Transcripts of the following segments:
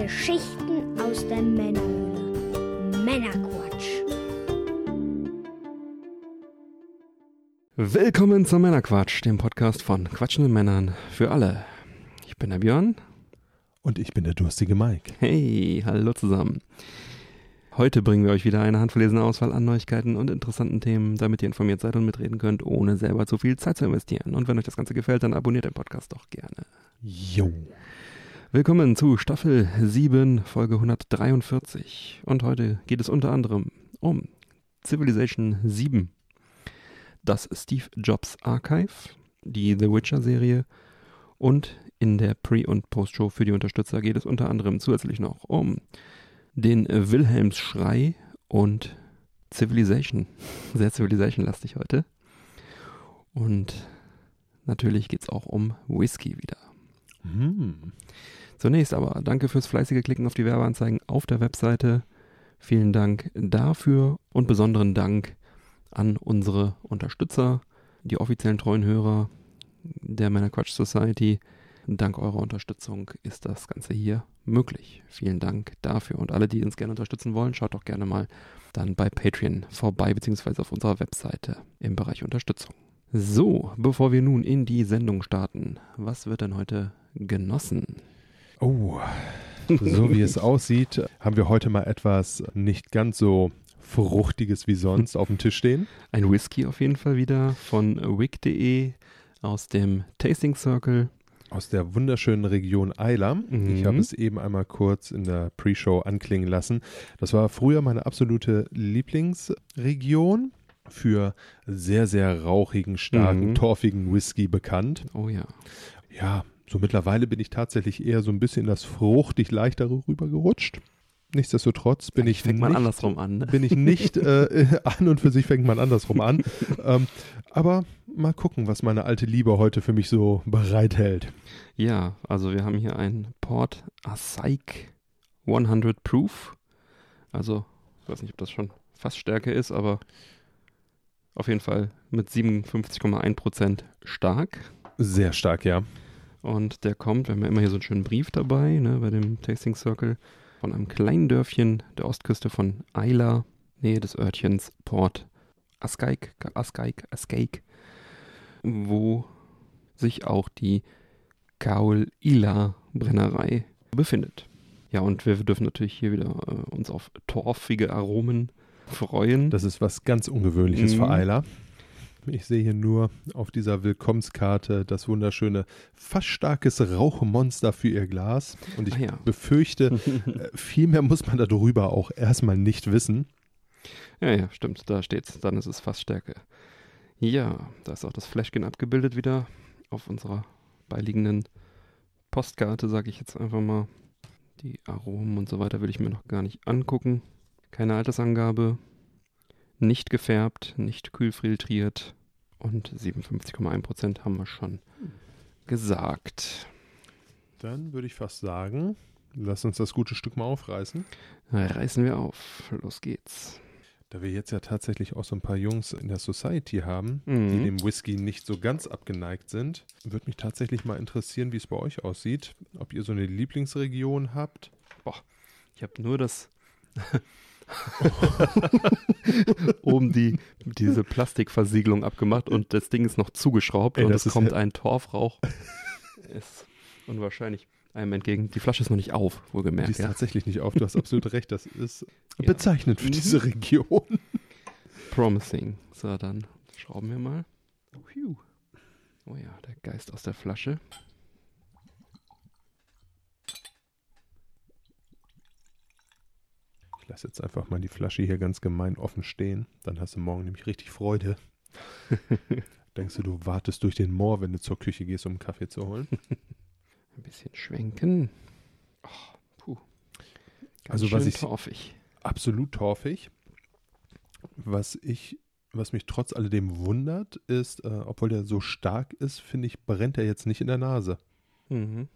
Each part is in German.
Geschichten aus der Männerhöhle. Männerquatsch. Willkommen zum Männerquatsch, dem Podcast von quatschenden Männern für alle. Ich bin der Björn. Und ich bin der durstige Mike. Hey, hallo zusammen. Heute bringen wir euch wieder eine handverlesene Auswahl an Neuigkeiten und interessanten Themen, damit ihr informiert seid und mitreden könnt, ohne selber zu viel Zeit zu investieren. Und wenn euch das Ganze gefällt, dann abonniert den Podcast doch gerne. Jo. Willkommen zu Staffel 7, Folge 143. Und heute geht es unter anderem um Civilization 7, das Steve Jobs Archive, die The Witcher-Serie und in der Pre- und Post-Show für die Unterstützer geht es unter anderem zusätzlich noch um den Wilhelmsschrei und Civilization. Sehr Civilization-lastig heute. Und natürlich geht es auch um Whisky wieder. Hm. Zunächst aber danke fürs fleißige Klicken auf die Werbeanzeigen auf der Webseite. Vielen Dank dafür und besonderen Dank an unsere Unterstützer, die offiziellen treuen Hörer der Männerquatsch Society. Dank eurer Unterstützung ist das Ganze hier möglich. Vielen Dank dafür. Und alle, die uns gerne unterstützen wollen, schaut doch gerne mal dann bei Patreon vorbei, beziehungsweise auf unserer Webseite im Bereich Unterstützung. So, bevor wir nun in die Sendung starten, was wird denn heute genossen? Oh, so wie es aussieht, haben wir heute mal etwas nicht ganz so Fruchtiges wie sonst auf dem Tisch stehen. Ein Whisky auf jeden Fall wieder von wick.de aus dem Tasting Circle. Aus der wunderschönen Region Eiler. Mhm. Ich habe es eben einmal kurz in der Pre-Show anklingen lassen. Das war früher meine absolute Lieblingsregion für sehr, sehr rauchigen, starken, Mhm. torfigen Whisky bekannt. Oh ja. Ja, so mittlerweile bin ich tatsächlich eher so ein bisschen in das fruchtig leichtere rübergerutscht. Nichtsdestotrotz bin ich Fängt man nicht, andersrum an. Ne? bin ich nicht äh, an und für sich fängt man andersrum an. ähm, aber mal gucken, was meine alte Liebe heute für mich so bereithält. Ja, also wir haben hier ein Port Asaik 100 Proof. Also, ich weiß nicht, ob das schon Fassstärke ist, aber auf jeden Fall mit 57,1% stark. Sehr stark, ja. Und der kommt, wir haben ja immer hier so einen schönen Brief dabei, ne, bei dem Tasting Circle, von einem kleinen Dörfchen der Ostküste von Eila, Nähe des Örtchens Port Askaik, Askaik, Askaik, wo sich auch die Kaul Ila Brennerei befindet. Ja, und wir dürfen natürlich hier wieder äh, uns auf torfige Aromen freuen. Das ist was ganz Ungewöhnliches Mhm. für Eiler. Ich sehe hier nur auf dieser Willkommenskarte das wunderschöne, fast starkes Rauchmonster für ihr Glas. Und ich Ah ja. befürchte, äh, viel mehr muss man darüber auch erstmal nicht wissen. Ja, ja, stimmt, da steht's. Dann ist es Fassstärke. Ja, da ist auch das Flashkin abgebildet wieder auf unserer beiliegenden Postkarte, sage ich jetzt einfach mal. Die Aromen und so weiter will ich mir noch gar nicht angucken. Keine Altersangabe. Nicht gefärbt, nicht kühlfiltriert. Und 57,1% haben wir schon gesagt. Dann würde ich fast sagen, lass uns das gute Stück mal aufreißen. Reißen wir auf. Los geht's. Da wir jetzt ja tatsächlich auch so ein paar Jungs in der Society haben, Mhm. die dem Whisky nicht so ganz abgeneigt sind, würde mich tatsächlich mal interessieren, wie es bei euch aussieht. Ob ihr so eine Lieblingsregion habt. Ich habe nur das oben die diese Plastikversiegelung abgemacht und das Ding ist noch zugeschraubt Ey, und es kommt ein Torfrauch. ist unwahrscheinlich einem entgegen. Die Flasche ist noch nicht auf, Die wohlgemerkt. ist Ja. tatsächlich nicht auf. Du hast absolut recht. Das ist Ja. bezeichnend für Mhm. diese Region. Promising. So, dann schrauben wir mal. Oh ja, der Geist aus der Flasche. Ich lasse jetzt einfach mal die Flasche hier ganz gemein offen stehen. Dann hast du morgen nämlich richtig Freude. Denkst du, du wartest durch den Moor, wenn du zur Küche gehst, um einen Kaffee zu holen? Ein bisschen schwenken. Oh, puh. Ganz Also, was ich- torfig. Absolut torfig. Was ich, was mich trotz alledem wundert, ist, äh, obwohl der so stark ist, finde ich, brennt er jetzt nicht in der Nase. Mhm.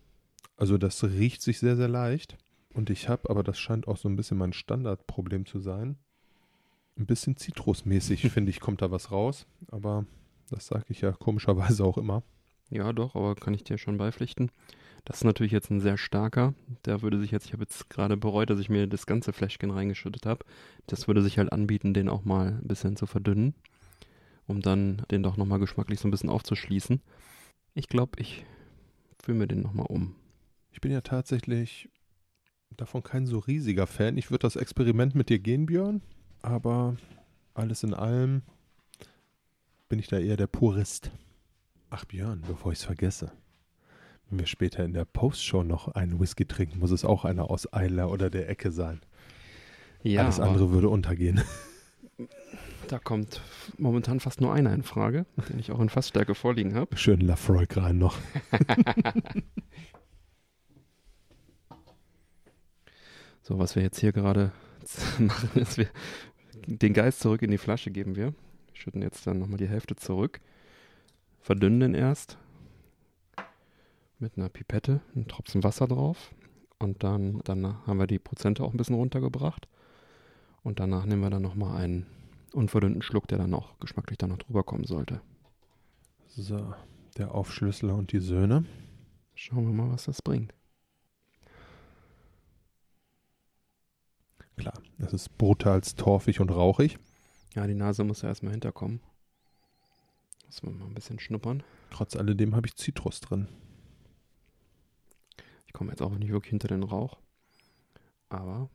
Also das riecht sich sehr, sehr leicht. Und ich habe, aber das scheint auch so ein bisschen mein Standardproblem zu sein. Ein bisschen zitrusmäßig, finde ich, kommt da was raus. Aber das sage ich ja komischerweise auch immer. Ja, doch, aber kann ich dir schon beipflichten. Das ist natürlich jetzt ein sehr starker. Der würde sich jetzt, ich habe jetzt gerade bereut, dass ich mir das ganze Fläschchen reingeschüttet habe. Das würde sich halt anbieten, den auch mal ein bisschen zu verdünnen, um dann den doch nochmal geschmacklich so ein bisschen aufzuschließen. Ich glaube, ich fülle mir den nochmal um. Ich bin ja tatsächlich davon kein so riesiger Fan. Ich würde das Experiment mit dir gehen, Björn, aber alles in allem bin ich da eher der Purist. Ach Björn, bevor ich es vergesse. Wenn wir später in der Postshow noch einen Whisky trinken, muss es auch einer aus Eiler oder der Ecke sein. Ja, Alles andere würde untergehen. da kommt momentan fast nur einer in Frage, den ich auch in Fassstärke vorliegen habe. Schön Lafroig rein noch. So, was wir jetzt hier gerade machen, ist, wir den Geist zurück in die Flasche geben wir. Schütten jetzt dann nochmal die Hälfte zurück. Verdünnen den erst mit einer Pipette, einen Tropfen Wasser drauf. Und dann, dann haben wir die Prozente auch ein bisschen runtergebracht. Und danach nehmen wir dann nochmal einen unverdünnten Schluck, der dann auch geschmacklich dann noch drüber kommen sollte. So, der Aufschlüsseler und die Söhne. Schauen wir mal, was das bringt. Klar, das ist brutal torfig und rauchig. Ja, die Nase muss ja erstmal hinterkommen. Müssen wir mal ein bisschen schnuppern. Trotz alledem habe ich Zitrus drin. Ich komme jetzt auch nicht wirklich hinter den Rauch. Aber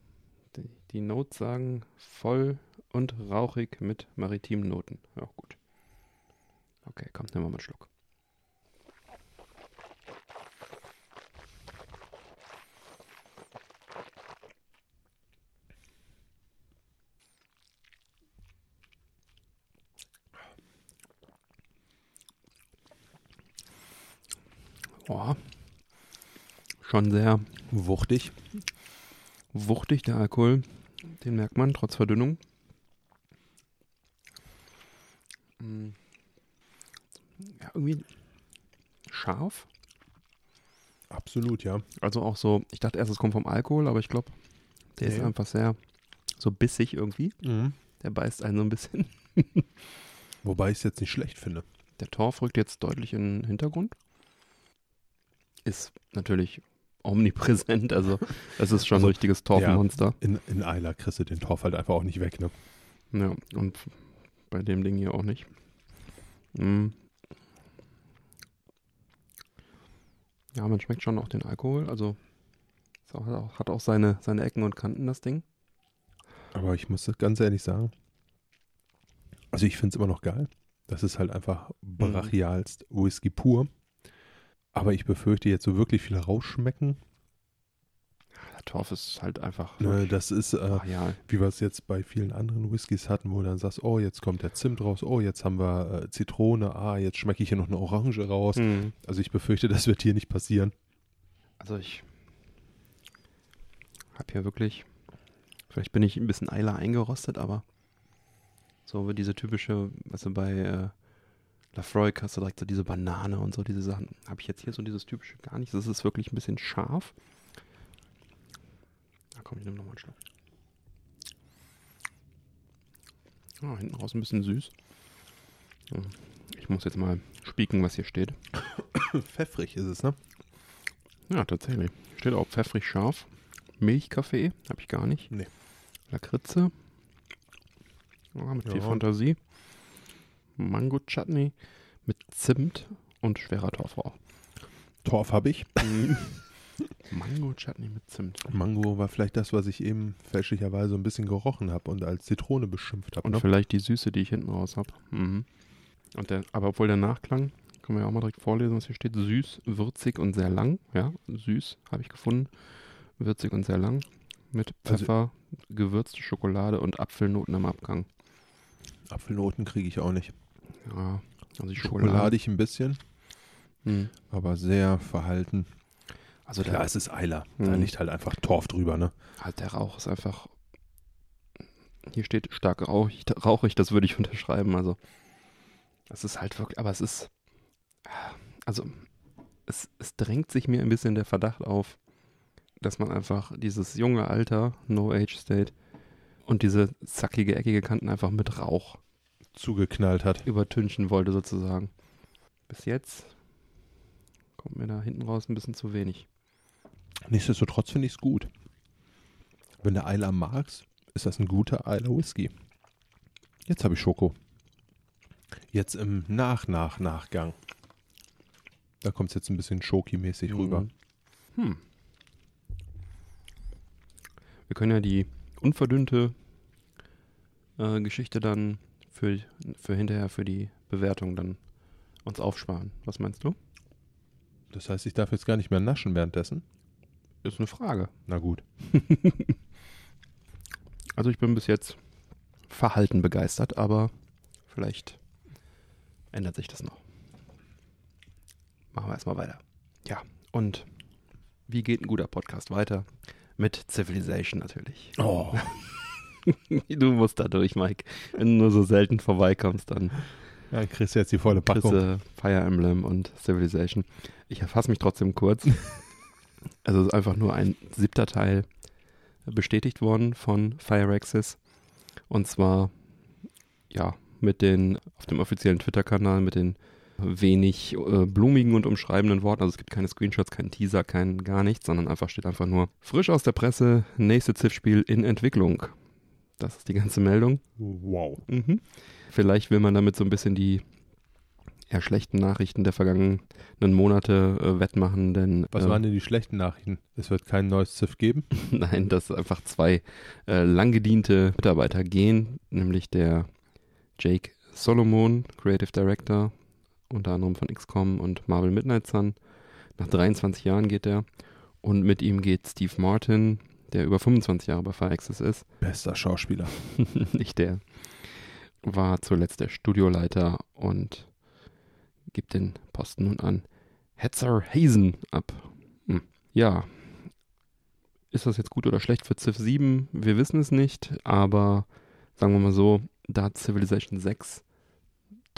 die, die Notes sagen voll und rauchig mit maritimen Noten. Ja, gut. Okay, komm, nehmen wir mal einen Schluck. Boah. Schon sehr Wuchtig. wuchtig, der Alkohol. Den merkt man, trotz Verdünnung. Mm. Ja, irgendwie scharf. Absolut, ja. Also auch so, ich dachte erst, es kommt vom Alkohol, aber ich glaube, der ist Nee. einfach sehr so bissig irgendwie. Mhm. Der beißt einen so ein bisschen. Wobei ich es jetzt nicht schlecht finde. Der Torf rückt jetzt deutlich in den Hintergrund. Ist natürlich omnipräsent, also es ist schon Also, ein richtiges Torfmonster. In, in Eiler kriegst du den Torf halt einfach auch nicht weg, ne? Ja, und bei dem Ding hier auch nicht. Mm. Ja, man schmeckt schon auch den Alkohol, also es auch, hat auch- hat auch seine, seine Ecken und Kanten, das Ding. Aber ich muss ganz ehrlich sagen, also ich finde es immer noch geil. Das ist halt einfach brachialst Whisky pur. Aber ich befürchte jetzt so wirklich viel rausschmecken. Der Torf ist halt einfach Ne, das ist, äh, brachial. wie wir es jetzt bei vielen anderen Whiskys hatten, wo du dann sagst, oh, jetzt kommt der Zimt raus, oh, jetzt haben wir äh, Zitrone, ah, jetzt schmecke ich hier noch eine Orange raus. Hm. Also ich befürchte, das wird hier nicht passieren. Also ich habe hier wirklich, vielleicht bin ich ein bisschen Eiler eingerostet, aber so wie diese typische, du, bei äh, Lafroy hast du direkt so diese Banane und so diese Sachen. Habe ich jetzt hier so dieses typische gar nicht. Das ist wirklich ein bisschen scharf. Na komm, ich nehme nochmal einen Schluck. Ah, hinten raus ein bisschen süß. Ja, Ich muss jetzt mal spieken, was hier steht. Pfeffrig ist es, ne? Ja, tatsächlich. Steht auch pfeffrig scharf. Milchkaffee habe ich gar nicht. Nee. Lakritze. Ja, mit viel Ja. Fantasie. Mango Chutney mit Zimt und schwerer Torfrauch. Torf habe ich. Mango Chutney mit Zimt. Mango war vielleicht das, was ich eben fälschlicherweise ein bisschen gerochen habe und als Zitrone beschimpft habe. Und Ne? vielleicht die Süße, die ich hinten raus habe. Mhm. Und der, aber obwohl der Nachklang, können wir ja auch mal direkt vorlesen, was hier steht. Süß, würzig und sehr lang. Ja, süß habe ich gefunden. Würzig und sehr lang. Mit Also- Pfeffer, gewürzte Schokolade und Apfelnoten am Abgang. Apfelnoten kriege ich auch nicht. Ja, also die Schokolade. Schokoladig ein bisschen, Hm. aber sehr verhalten. Also Klar, der, es ist Eiler. Da Mhm. liegt halt einfach Torf drüber, ne? halt der Rauch ist einfach. Hier steht stark rauchig, rauchig, das würde ich unterschreiben. Also, es ist halt wirklich, aber es ist. Also, es, es drängt sich mir ein bisschen der Verdacht auf, dass man einfach dieses junge Alter, No Age State, und diese zackige, eckige Kanten einfach mit Rauch Zugeknallt hat. übertünchen wollte, sozusagen. Bis jetzt Kommt mir da hinten raus ein bisschen zu wenig. Nichtsdestotrotz finde ich es gut. Wenn der Eiler magst, ist das ein guter Eiler Whisky. Jetzt habe ich Schoko. Jetzt im Nach-Nach-Nachgang. Da kommt es jetzt ein bisschen Schoki-mäßig rüber. Mhm. Hm. Wir können ja die unverdünnte äh, Geschichte dann für, für hinterher, für die Bewertung dann uns aufsparen. Was meinst du? Das heißt, ich darf jetzt gar nicht mehr naschen währenddessen? Ist eine Frage. Na gut. Also ich bin bis jetzt verhalten begeistert, aber vielleicht ändert sich das noch. Machen wir erstmal weiter. Ja, und wie geht ein guter Podcast weiter? Mit Civilization natürlich. Oh. Du musst da durch, Mike. Wenn du nur so selten vorbeikommst, dann Ja, kriegst du jetzt die volle kriegst Packung. du Fire Emblem und Civilization. Ich erfasse mich trotzdem kurz. Also es ist einfach nur ein siebter Teil bestätigt worden von Fireaxis. Und zwar, ja, mit den, auf dem offiziellen Twitter-Kanal mit den wenig äh, blumigen und umschreibenden Worten. Also es gibt keine Screenshots, keinen Teaser, kein gar nichts, sondern einfach steht einfach nur frisch aus der Presse, nächste Ziff-Spiel in Entwicklung. Das ist die ganze Meldung. Wow. Mhm. Vielleicht will man damit so ein bisschen die eher schlechten Nachrichten der vergangenen Monate äh, wettmachen, denn Was äh, waren denn die schlechten Nachrichten? Es wird kein neues Ziff geben. nein, dass einfach zwei äh, langgediente Mitarbeiter gehen, nämlich der Jake Solomon, Creative Director, unter anderem von XCOM und Marvel Midnight Sun. Nach 23 Jahren geht er. Und mit ihm geht Steve Martin, der über 25 Jahre bei Fireaxis ist. Bester Schauspieler. nicht der. War zuletzt der Studioleiter und gibt den Posten nun an Hetzer Hazen ab. Hm. Ja. Ist das jetzt gut oder schlecht für Civ 7? Wir wissen es nicht, aber sagen wir mal so, da Civilization 6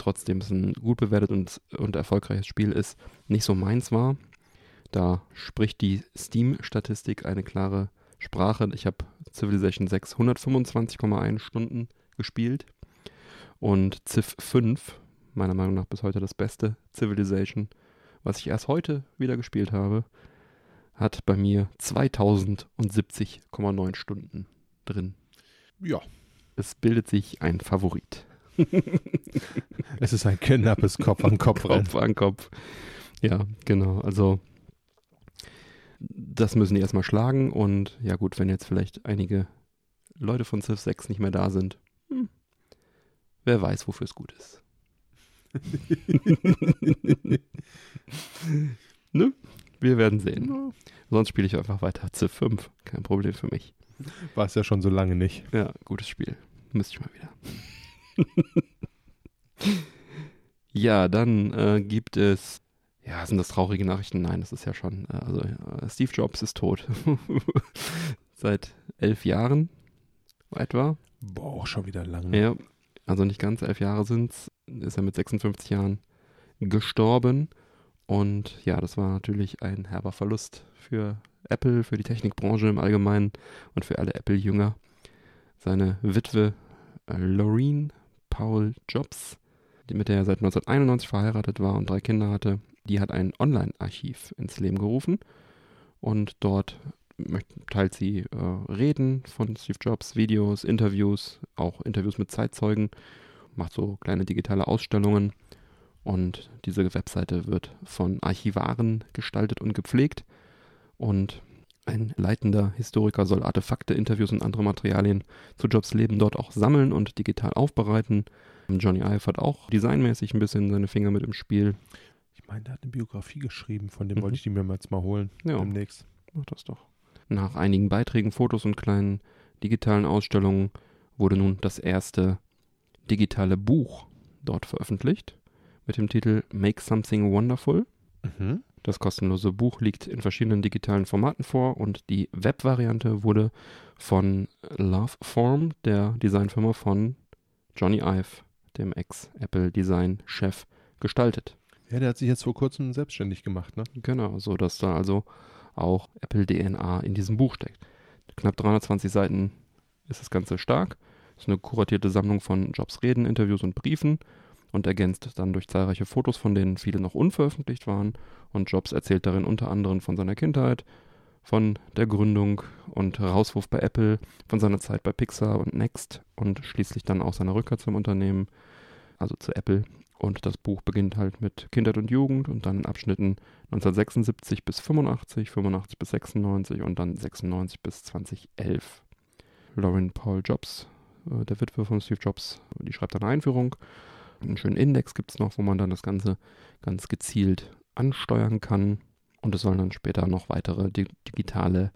trotzdem es ein gut bewertet und, und erfolgreiches Spiel ist, nicht so meins war. Da spricht die Steam-Statistik eine klare Sprache. Ich habe Civilization 6 125,1 Stunden gespielt und Civ 5, meiner Meinung nach bis heute das beste Civilization, was ich erst heute wieder gespielt habe, hat bei mir 2070,9 Stunden drin. Ja. Es bildet sich ein Favorit. Es ist ein knappes Kopf an Kopf. Kopf an Kopf. Ja, genau. Also das müssen die erstmal schlagen und ja gut, wenn jetzt vielleicht einige Leute von Civ 6 nicht mehr da sind, hm, wer weiß, wofür es gut ist. ne? Wir werden sehen. Sonst spiele ich einfach weiter Civ 5. Kein Problem für mich. War es ja schon so lange nicht. Ja, gutes Spiel. Müsste ich mal wieder. ja, dann äh, gibt es. Ja, sind das traurige Nachrichten? Nein, das ist ja schon. Äh, also, äh, Steve Jobs ist tot. Seit elf Jahren etwa. Boah, schon wieder lange. Ja, also nicht ganz elf Jahre sind's. Ist er mit 56 Jahren gestorben. Und ja, das war natürlich ein herber Verlust für Apple, für die Technikbranche im Allgemeinen und für alle Apple-Jünger. Seine Witwe äh, Loreen Paul Jobs, die, mit der er seit 1991 verheiratet war und drei Kinder hatte, die hat ein Online-Archiv ins Leben gerufen. Und dort teilt sie äh, Reden von Steve Jobs, Videos, Interviews, auch Interviews mit Zeitzeugen, macht so kleine digitale Ausstellungen. Und diese Webseite wird von Archivaren gestaltet und gepflegt. Und ein leitender Historiker soll Artefakte, Interviews und andere Materialien zu Jobs Leben dort auch sammeln und digital aufbereiten. Johnny Ive hat auch designmäßig ein bisschen seine Finger mit im Spiel. Ich meine, der hat eine Biografie geschrieben, von dem Mhm. wollte ich die mir mal jetzt mal holen. Ja. Demnächst. Mach das doch. Nach einigen Beiträgen, Fotos und kleinen digitalen Ausstellungen wurde nun das erste digitale Buch dort veröffentlicht mit dem Titel Make Something Wonderful. Mhm. Das kostenlose Buch liegt in verschiedenen digitalen Formaten vor und die Webvariante wurde von Loveform, der Designfirma von Johnny Ive, dem Ex-Apple-Design-Chef, gestaltet. Ja, der hat sich jetzt vor kurzem selbstständig gemacht, ne? Genau, so dass da also auch Apple DNA in diesem Buch steckt. Knapp 320 Seiten ist das Ganze stark. Es ist eine kuratierte Sammlung von Jobs Reden, Interviews und Briefen und ergänzt dann durch zahlreiche Fotos, von denen viele noch unveröffentlicht waren. Und Jobs erzählt darin unter anderem von seiner Kindheit, von der Gründung und Herauswurf bei Apple, von seiner Zeit bei Pixar und Next und schließlich dann auch seiner Rückkehr zum Unternehmen, also zu Apple. Und das Buch beginnt halt mit Kindheit und Jugend und dann in Abschnitten 1976 bis 85, 85 bis 96 und dann 96 bis 2011. Lauren Paul Jobs, äh, der Witwe von Steve Jobs, die schreibt eine Einführung. Einen schönen Index gibt es noch, wo man dann das Ganze ganz gezielt ansteuern kann. Und es sollen dann später noch weitere di digitale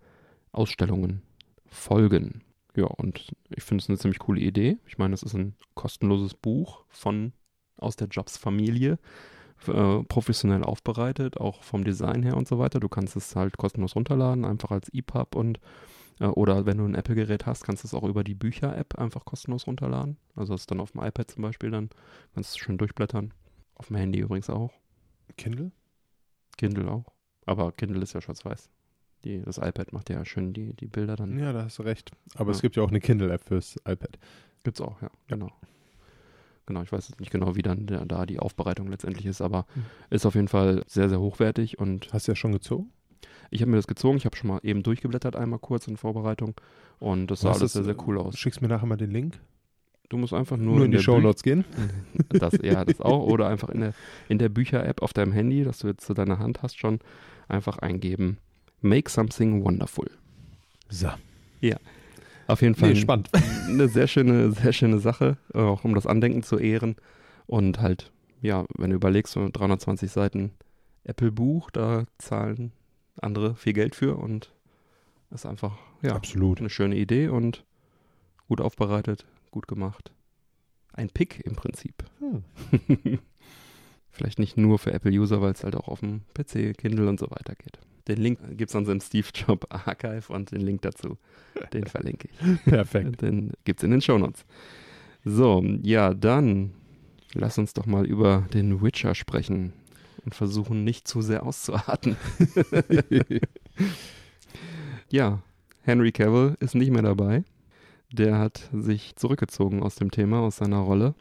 Ausstellungen folgen. Ja, und ich finde es eine ziemlich coole Idee. Ich meine, es ist ein kostenloses Buch von aus der Jobs-Familie, äh, professionell aufbereitet, auch vom Design her und so weiter. Du kannst es halt kostenlos runterladen, einfach als EPUB und äh, oder wenn du ein Apple-Gerät hast, kannst du es auch über die Bücher-App einfach kostenlos runterladen. Also das ist dann auf dem iPad zum Beispiel, dann kannst du es schön durchblättern. Auf dem Handy übrigens auch. Kindle? Kindle auch. Aber Kindle ist ja schwarz-weiß. Die, das iPad macht ja schön die, die Bilder dann. Ja, da hast du recht. Aber Ja. es gibt ja auch eine Kindle-App fürs iPad. Gibt's auch, ja, genau. Genau, ich weiß jetzt nicht genau, wie dann der, da die Aufbereitung letztendlich ist, aber Mhm. ist auf jeden Fall sehr, sehr hochwertig und Hast du ja schon gezogen? ich habe mir das gezogen, ich habe schon mal eben durchgeblättert einmal kurz in Vorbereitung und das sah Hast alles sehr, sehr cool aus. Schickst mir nachher mal den Link. Du musst einfach nur, Nur, in die der Show Notes gehen. Das, ja, das auch. Oder einfach in der, in der Bücher-App auf deinem Handy, dass du jetzt zu deiner Hand hast, schon einfach eingeben. Make something wonderful. So. Auf jeden Fall Nee, spannend. eine sehr schöne, sehr schöne Sache, auch um das Andenken zu ehren. Und halt, ja, wenn du überlegst, so 320 Seiten Apple-Buch, da zahlen andere viel Geld für und ist einfach, ja, Absolut. eine schöne Idee und gut aufbereitet, gut gemacht. Ein Pick im Prinzip. Hm. Vielleicht nicht nur für Apple-User, weil es halt auch auf dem PC, Kindle und so weiter geht. Den Link gibt es an seinem Steve Job Archive und den Link dazu, den verlinke ich. Perfekt. Den gibt es in den Shownotes. So, ja, dann lass uns doch mal über den Witcher sprechen und versuchen, nicht zu sehr auszuarten. ja, Henry Cavill ist nicht mehr dabei. Der hat sich zurückgezogen aus dem Thema, aus seiner Rolle.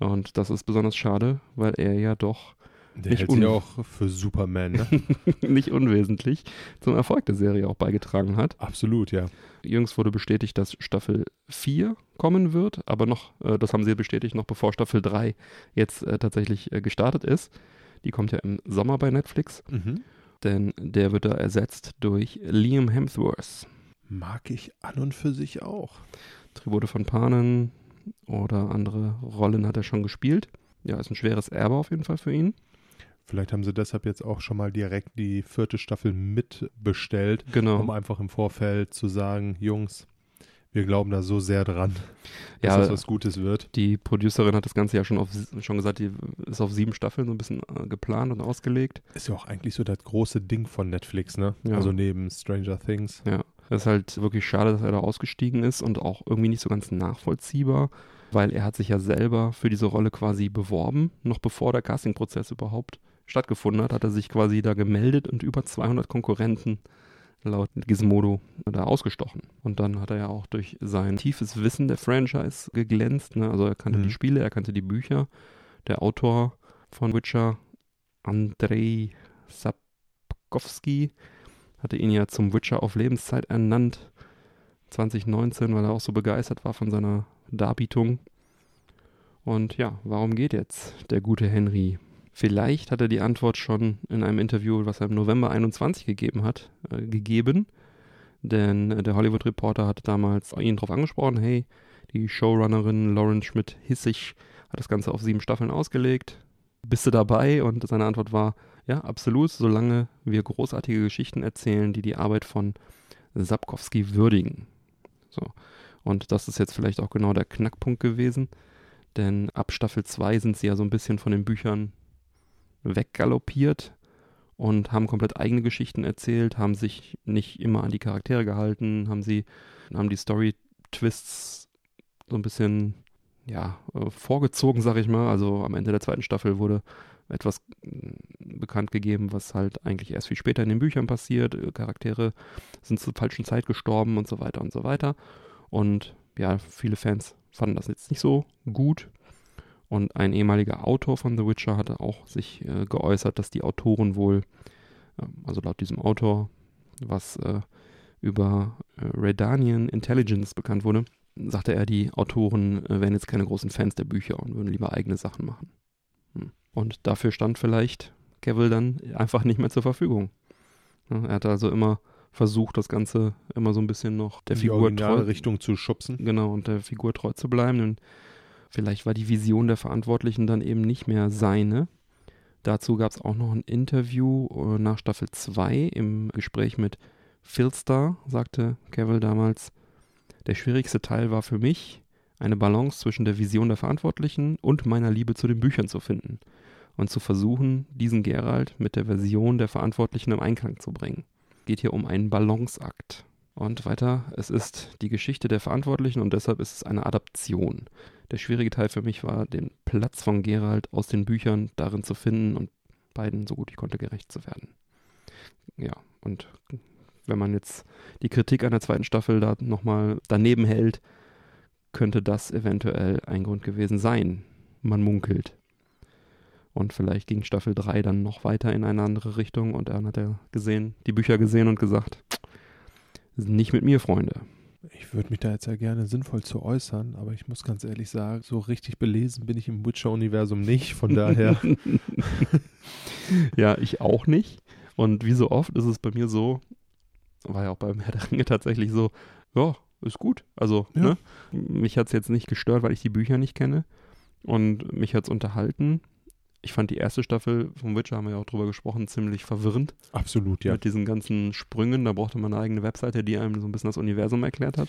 Und das ist besonders schade, weil er ja doch Der Nicht hält sich auch für Superman, ne? nicht unwesentlich zum Erfolg der Serie auch beigetragen hat. Absolut, ja. Jüngst wurde bestätigt, dass Staffel 4 kommen wird, aber noch, äh, das haben sie bestätigt, noch bevor Staffel 3 jetzt äh, tatsächlich äh, gestartet ist. Die kommt ja im Sommer bei Netflix, Mhm. denn der wird da ersetzt durch Liam Hemsworth. Mag ich an und für sich auch. Tribute von Panen oder andere Rollen hat er schon gespielt. Ja, ist ein schweres Erbe auf jeden Fall für ihn. Vielleicht haben sie deshalb jetzt auch schon mal direkt die vierte Staffel mitbestellt, Genau. um einfach im Vorfeld zu sagen, Jungs, wir glauben da so sehr dran, dass Ja, das was Gutes wird. Die Producerin hat das Ganze ja schon, auf, schon gesagt, die ist auf sieben Staffeln so ein bisschen äh, geplant und ausgelegt. Ist ja auch eigentlich so das große Ding von Netflix, ne? Ja. Also neben Stranger Things. Ja, es ist halt wirklich schade, dass er da ausgestiegen ist und auch irgendwie nicht so ganz nachvollziehbar, weil er hat sich ja selber für diese Rolle quasi beworben, noch bevor der Castingprozess überhaupt stattgefunden hat, hat er sich quasi da gemeldet und über 200 Konkurrenten laut Gizmodo da ausgestochen. Und dann hat er ja auch durch sein tiefes Wissen der Franchise geglänzt. Ne? Also er kannte Mhm. die Spiele, er kannte die Bücher. Der Autor von Witcher, Andrei Sapkowski, hatte ihn ja zum Witcher auf Lebenszeit ernannt. 2019, weil er auch so begeistert war von seiner Darbietung. Und ja, warum geht jetzt der gute Henry? Vielleicht hat er die Antwort schon in einem Interview, was er im November 21 gegeben hat, äh, gegeben. Denn äh, der Hollywood Reporter hat damals ihn darauf angesprochen, hey, die Showrunnerin Lauren Schmidt-Hissig hat das Ganze auf sieben Staffeln ausgelegt. Bist du dabei? Und seine Antwort war, ja, absolut, solange wir großartige Geschichten erzählen, die die Arbeit von Sapkowski würdigen. So. Und das ist jetzt vielleicht auch genau der Knackpunkt gewesen, denn ab Staffel 2 sind sie ja so ein bisschen von den Büchern weggaloppiert und haben komplett eigene Geschichten erzählt, haben sich nicht immer an die Charaktere gehalten, haben sie, haben die Story-Twists so ein bisschen, ja, äh, vorgezogen, sag ich mal. Also am Ende der zweiten Staffel wurde etwas mm, bekannt gegeben, was halt eigentlich erst viel später in den Büchern passiert. Äh, Charaktere sind zur falschen Zeit gestorben und so weiter und so weiter. Und ja, viele Fans fanden das jetzt nicht so gut. Und ein ehemaliger Autor von The Witcher hatte auch sich äh, geäußert, dass die Autoren wohl, äh, also laut diesem Autor, was äh, über äh, Redanian Intelligence bekannt wurde, sagte er, die Autoren äh, wären jetzt keine großen Fans der Bücher und würden lieber eigene Sachen machen. Und dafür stand vielleicht Cavill dann einfach nicht mehr zur Verfügung. Er hat also immer versucht, das Ganze immer so ein bisschen noch der die Figur treu, Richtung zu schubsen. genau, und der Figur treu zu bleiben. Und vielleicht war die Vision der Verantwortlichen dann eben nicht mehr seine. Dazu gab es auch noch ein Interview äh, nach Staffel 2 im Gespräch mit Philstar, sagte Cavill damals. Der schwierigste Teil war für mich, eine Balance zwischen der Vision der Verantwortlichen und meiner Liebe zu den Büchern zu finden und zu versuchen, diesen Geralt mit der Version der Verantwortlichen im Einklang zu bringen. Geht hier um einen Balanceakt. Und weiter, es ist die Geschichte der Verantwortlichen und deshalb ist es eine Adaption. Der schwierige Teil für mich war, den Platz von Geralt aus den Büchern darin zu finden und beiden so gut ich konnte gerecht zu werden. Ja, und wenn man jetzt die Kritik an der zweiten Staffel da nochmal daneben hält, könnte das eventuell ein Grund gewesen sein. Man munkelt. Und vielleicht ging Staffel 3 dann noch weiter in eine andere Richtung und dann hat er gesehen, die Bücher gesehen und gesagt, nicht mit mir, Freunde. Ich würde mich da jetzt ja gerne sinnvoll zu äußern, aber ich muss ganz ehrlich sagen, so richtig belesen bin ich im Witcher-Universum nicht. Von daher, ja, ich auch nicht. Und wie so oft ist es bei mir so, war ja auch beim Herr der Ringe tatsächlich so, ja, ist gut. Also, Ja. ne? Mich hat es jetzt nicht gestört, weil ich die Bücher nicht kenne. Und mich hat es unterhalten. Ich fand die erste Staffel vom Witcher, haben wir ja auch drüber gesprochen, ziemlich verwirrend. absolut, ja. Mit diesen ganzen Sprüngen. Da brauchte man eine eigene Webseite, die einem so ein bisschen das Universum erklärt hat.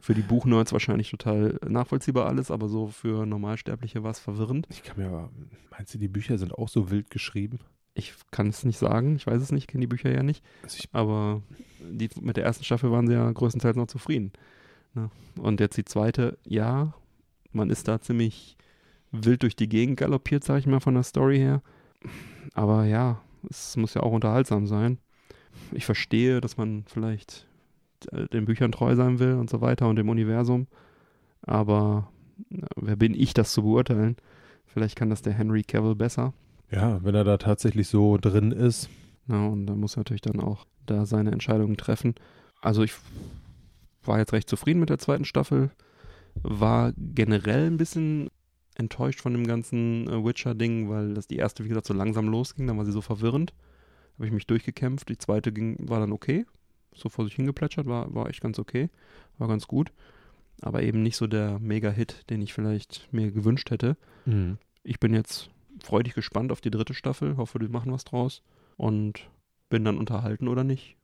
Für die Buchnerds wahrscheinlich total nachvollziehbar alles, aber so für Normalsterbliche war es verwirrend. Ich kann mir aber, meinst du, die Bücher sind auch so wild geschrieben? Ich kann es nicht sagen, ich weiß es nicht, kenne die Bücher ja nicht. Also Aber die, mit der ersten Staffel waren sie ja größtenteils noch zufrieden. Ne? Und jetzt die zweite, ja, man ist da ziemlich wild durch die Gegend galoppiert, sag ich mal, von der Story her. Aber ja, es muss ja auch unterhaltsam sein. Ich verstehe, dass man vielleicht äh, den Büchern treu sein will und so weiter und dem Universum. Aber na, wer bin ich, das zu beurteilen? Vielleicht kann das der Henry Cavill besser. ja, wenn er da tatsächlich so drin ist, Ja, und da muss er natürlich dann auch da seine Entscheidungen treffen. Also ich war jetzt recht zufrieden mit der zweiten Staffel, war generell ein bisschen enttäuscht von dem ganzen äh, Witcher-Ding, weil das die erste, wie gesagt, so langsam losging, dann war sie so verwirrend. Habe ich mich durchgekämpft. Die zweite ging, war dann okay. So vor sich hingeplätschert, war, war echt ganz okay. War ganz gut. Aber eben nicht so der Mega-Hit, den ich vielleicht mir gewünscht hätte. Ich bin jetzt freudig gespannt auf die dritte Staffel. Hoffe, die machen was draus. Und bin dann unterhalten oder nicht.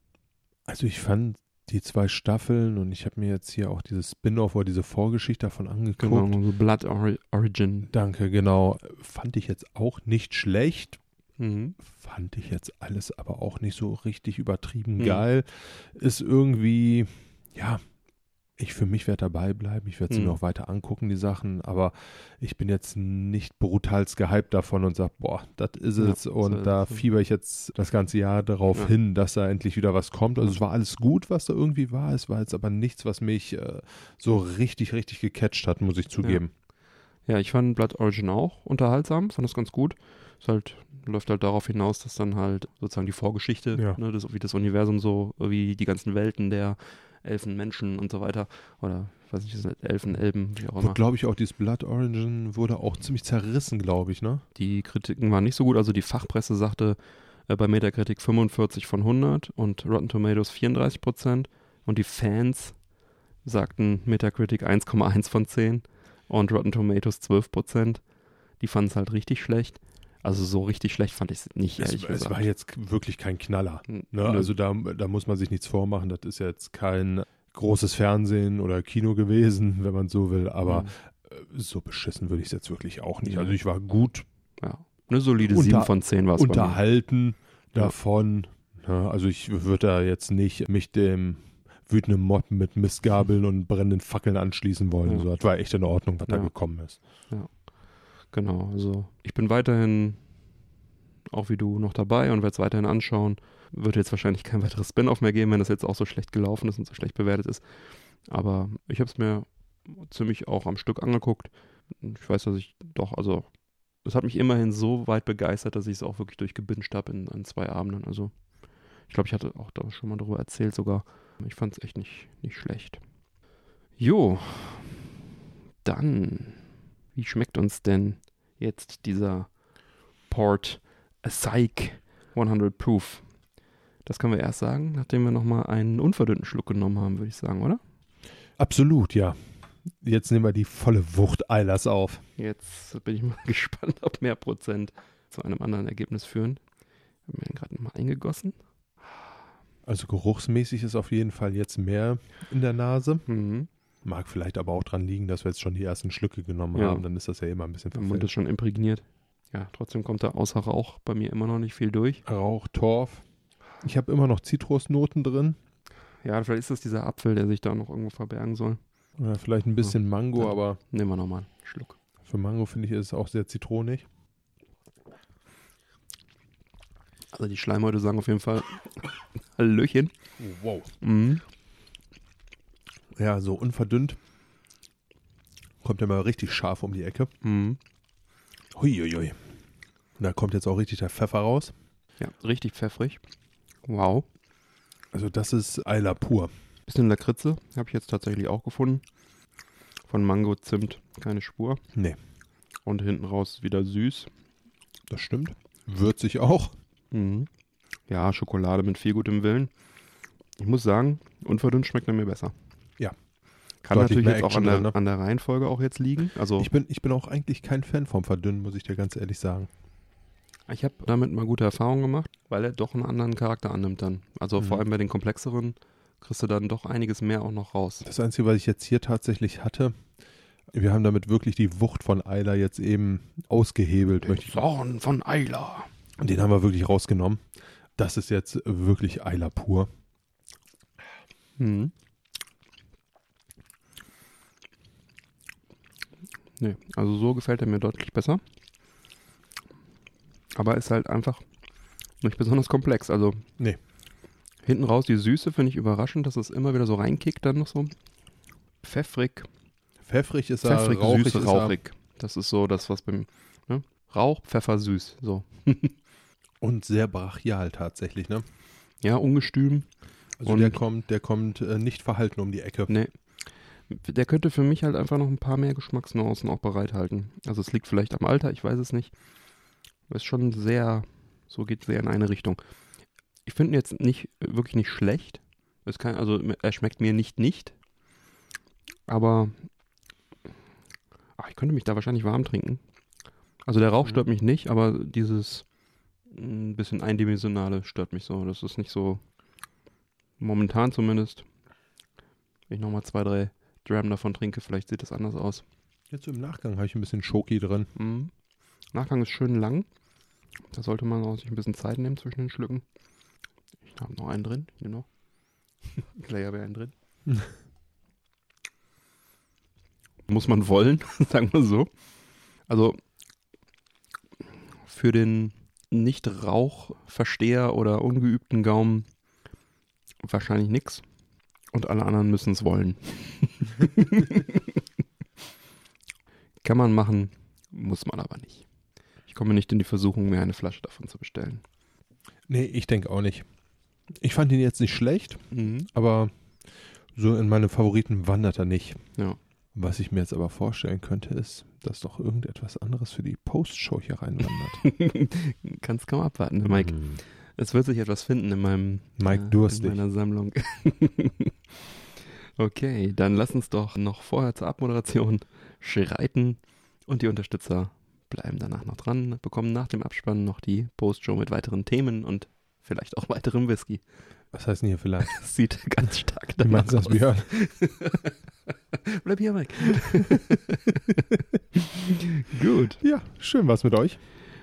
Also ich fand die zwei Staffeln und ich habe mir jetzt hier auch dieses Spin-off oder diese Vorgeschichte davon angeguckt. Genau, Blood Ori Origin. Danke, genau. Fand ich jetzt auch nicht schlecht. Mhm. Fand ich jetzt alles aber auch nicht so richtig übertrieben Mhm. geil. Ist irgendwie, ja, ich für mich werde dabei bleiben. Ich werde sie Mhm. noch weiter angucken, die Sachen. Aber ich bin jetzt nicht brutalst gehypt davon und sage, boah, das ist Ja, es. und da es. fieber ich jetzt das ganze Jahr darauf Ja. hin, dass da endlich wieder was kommt. Also es war alles gut, was da irgendwie war. Es war jetzt aber nichts, was mich äh, so richtig, richtig gecatcht hat, muss ich zugeben. Ja, ich fand Blood Origin auch unterhaltsam, fand das ganz gut. Ist halt, läuft halt darauf hinaus, dass dann halt sozusagen die Vorgeschichte, Ja. ne, das, wie das Universum so, wie die ganzen Welten der Elfen, Menschen und so weiter, oder ich weiß nicht, sind Elfen, Elben, wie auch immer. glaube ich, auch dieses Blood Origin wurde auch ziemlich zerrissen, glaube ich, ne? Die Kritiken waren nicht so gut, also die Fachpresse sagte äh, bei Metacritic 45 von 100 und Rotten Tomatoes 34 Prozent und die Fans sagten Metacritic 1,1 von 10 und Rotten Tomatoes 12 Prozent. Die fanden es halt richtig schlecht. Also so richtig schlecht fand ich es nicht, Es, ehrlich es gesagt. war jetzt wirklich kein Knaller. N- Ne? nö. Also da, da muss man sich nichts vormachen. Das ist jetzt kein großes Fernsehen oder Kino gewesen, wenn man so will. Aber Mhm. so beschissen würde ich es jetzt wirklich auch nicht. Ja. Also ich war gut ja. Eine solide Unter- 7 von 10 war es unterhalten Ja. davon. Ne? Also ich würde da jetzt nicht mich dem wütenden Mob mit Mistgabeln und brennenden Fackeln anschließen wollen. Ja. So, das war echt in Ordnung, was da Ja. gekommen ist. Genau, also ich bin weiterhin, auch wie du, noch dabei und werde es weiterhin anschauen. Wird jetzt wahrscheinlich kein weiteres Spin-off mehr geben, wenn das jetzt auch so schlecht gelaufen ist und so schlecht bewertet ist. Aber ich habe es mir ziemlich auch am Stück angeguckt. Ich weiß, dass ich doch, also es hat mich immerhin so weit begeistert, dass ich es auch wirklich durchgebinged habe in, an zwei Abenden. Also ich glaube, ich hatte auch da schon mal darüber erzählt sogar. Ich fand es echt nicht, nicht schlecht. Jo, dann, wie schmeckt uns denn jetzt dieser Port Psych 100 Proof? Das können wir erst sagen, nachdem wir nochmal einen unverdünnten Schluck genommen haben, würde ich sagen, oder? Absolut, ja. Jetzt nehmen wir die volle Wucht Eilers auf. Jetzt bin ich mal gespannt, ob mehr Prozent zu einem anderen Ergebnis führen. Ich habe mir den gerade nochmal eingegossen. Also geruchsmäßig ist auf jeden Fall jetzt mehr in der Nase. Mhm. Mag vielleicht aber auch dran liegen, dass wir jetzt schon die ersten Schlücke genommen Ja. haben. Dann ist das ja immer ein bisschen Der Mund ist schon imprägniert. Ja, trotzdem kommt da außer Rauch bei mir immer noch nicht viel durch. Rauch, Torf. Ich habe immer noch Zitrusnoten drin. Ja, vielleicht ist das dieser Apfel, der sich da noch irgendwo verbergen soll. Oder vielleicht ein bisschen Mango, Ja. aber Nehmen wir nochmal einen Schluck. für Mango finde ich ist es auch sehr zitronig. Also die Schleimhäute sagen auf jeden Fall Hallöchen. Wow. Mhm. Ja, so unverdünnt. Kommt ja mal richtig scharf um die Ecke. Mhm. Huiuiui. Und da kommt jetzt auch richtig der Pfeffer raus. Ja, richtig pfeffrig. Wow. Also das ist Eiler pur. Bisschen Lakritze habe ich jetzt tatsächlich auch gefunden. Von Mango, Zimt, keine Spur. Nee, Und hinten raus wieder süß. das stimmt. Würzig auch. Mhm. Ja, Schokolade mit viel gutem Willen. Ich muss sagen, unverdünnt schmeckt er mir besser. Kann natürlich jetzt auch an der, drin, ne? an der Reihenfolge auch jetzt liegen. Also Ich bin, ich bin auch eigentlich kein Fan vom Verdünnen, muss ich dir ganz ehrlich sagen. ich habe damit mal gute Erfahrungen gemacht, weil er doch einen anderen Charakter annimmt dann. Also Mhm. vor allem bei den komplexeren kriegst du dann doch einiges mehr auch noch raus. Das Einzige, was ich jetzt hier tatsächlich hatte, wir haben damit wirklich die Wucht von Eiler jetzt eben ausgehebelt. Möchte ich, Zorn von Eila. den haben wir wirklich rausgenommen. Das ist jetzt wirklich Eiler pur. Mhm. Nee, also so gefällt er mir deutlich besser. Aber ist halt einfach nicht besonders komplex. Also Nee. hinten raus die Süße finde ich überraschend, dass es immer wieder so reinkickt, dann noch so pfeffrig, Pfeffrig ist er, pfeffrig, rauchig süß, ist er. rauchig. Das ist so das, was beim ne? Rauch, Pfeffer, süß. So. Und sehr brachial tatsächlich, ne? Ja, ungestüm. Also Und- der kommt, der kommt äh, nicht verhalten um die Ecke. Nee. Der könnte für mich halt einfach noch ein paar mehr Geschmacksnuancen auch bereithalten. Also es liegt vielleicht am Alter, ich weiß es nicht. Aber ist schon sehr, so geht sehr in eine Richtung. Ich finde ihn jetzt nicht, wirklich nicht schlecht. Ist kein, also er schmeckt mir nicht nicht. Aber ach, ich könnte mich da wahrscheinlich warm trinken. Also der Rauch Mhm. stört mich nicht, aber dieses ein bisschen eindimensionale stört mich so. Das ist nicht so, momentan zumindest. Wenn ich nochmal zwei, drei Dram davon trinke, vielleicht sieht das anders aus. Jetzt im Nachgang habe ich ein bisschen Schoki drin. Mhm. Nachgang ist schön lang. Da sollte man auch sich ein bisschen Zeit nehmen zwischen den Schlücken. Ich habe noch einen drin, hier noch. Gleich habe ich einen drin. Muss man wollen, sagen wir so. Also für den Nicht-Rauchversteher oder ungeübten Gaumen wahrscheinlich nix. Und alle anderen müssen es wollen. Kann man machen, muss man aber nicht. Ich komme nicht in die Versuchung, mir eine Flasche davon zu bestellen. Nee, ich denke auch nicht. Ich fand ihn jetzt nicht schlecht, aber so in meine Favoriten wandert er nicht. Ja. Was ich mir jetzt aber vorstellen könnte, ist, dass doch irgendetwas anderes für die Postshow hier reinwandert. Kannst kaum abwarten, ne, Mike. Mhm. Es wird sich etwas finden in meinem Mike äh, durstig. in meiner Sammlung. okay, dann lass uns doch noch vorher zur Abmoderation schreiten und die Unterstützer bleiben danach noch dran, bekommen nach dem Abspann noch die Postshow mit weiteren Themen und vielleicht auch weiterem Whisky. Was heißt denn hier vielleicht? Das sieht ganz stark danach meinst aus. Björn? Bleib hier, Mike. Gut. Ja, schön war's mit euch.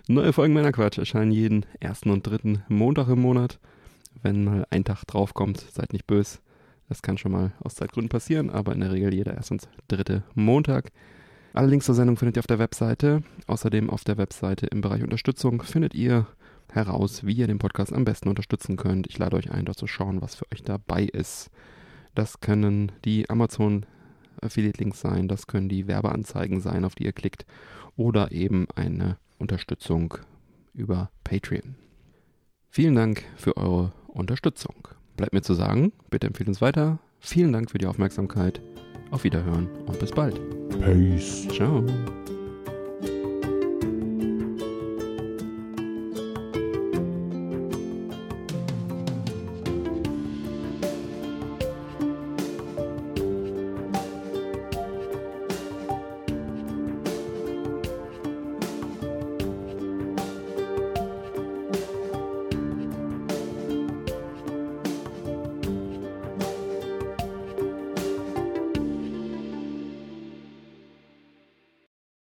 Neue Folgen Männer Quatsch erscheinen jeden ersten und dritten Montag im Monat. Wenn mal ein Tag draufkommt, seid nicht böse. Das kann schon mal aus Zeitgründen passieren, aber in der Regel jeder erste und dritte Montag. Alle Links zur Sendung findet ihr auf der Webseite. Außerdem auf der Webseite im Bereich Unterstützung findet ihr heraus, wie ihr den Podcast am besten unterstützen könnt. Ich lade euch ein, dort zu schauen, was für euch dabei ist. Das können die Amazon Affiliate-Links sein, das können die Werbeanzeigen sein, auf die ihr klickt, oder eben eine Unterstützung über Patreon. Vielen Dank für eure Unterstützung. Bleibt mir zu sagen, bitte empfehlt uns weiter. Vielen Dank für die Aufmerksamkeit. Auf Wiederhören und bis bald. Peace. Ciao.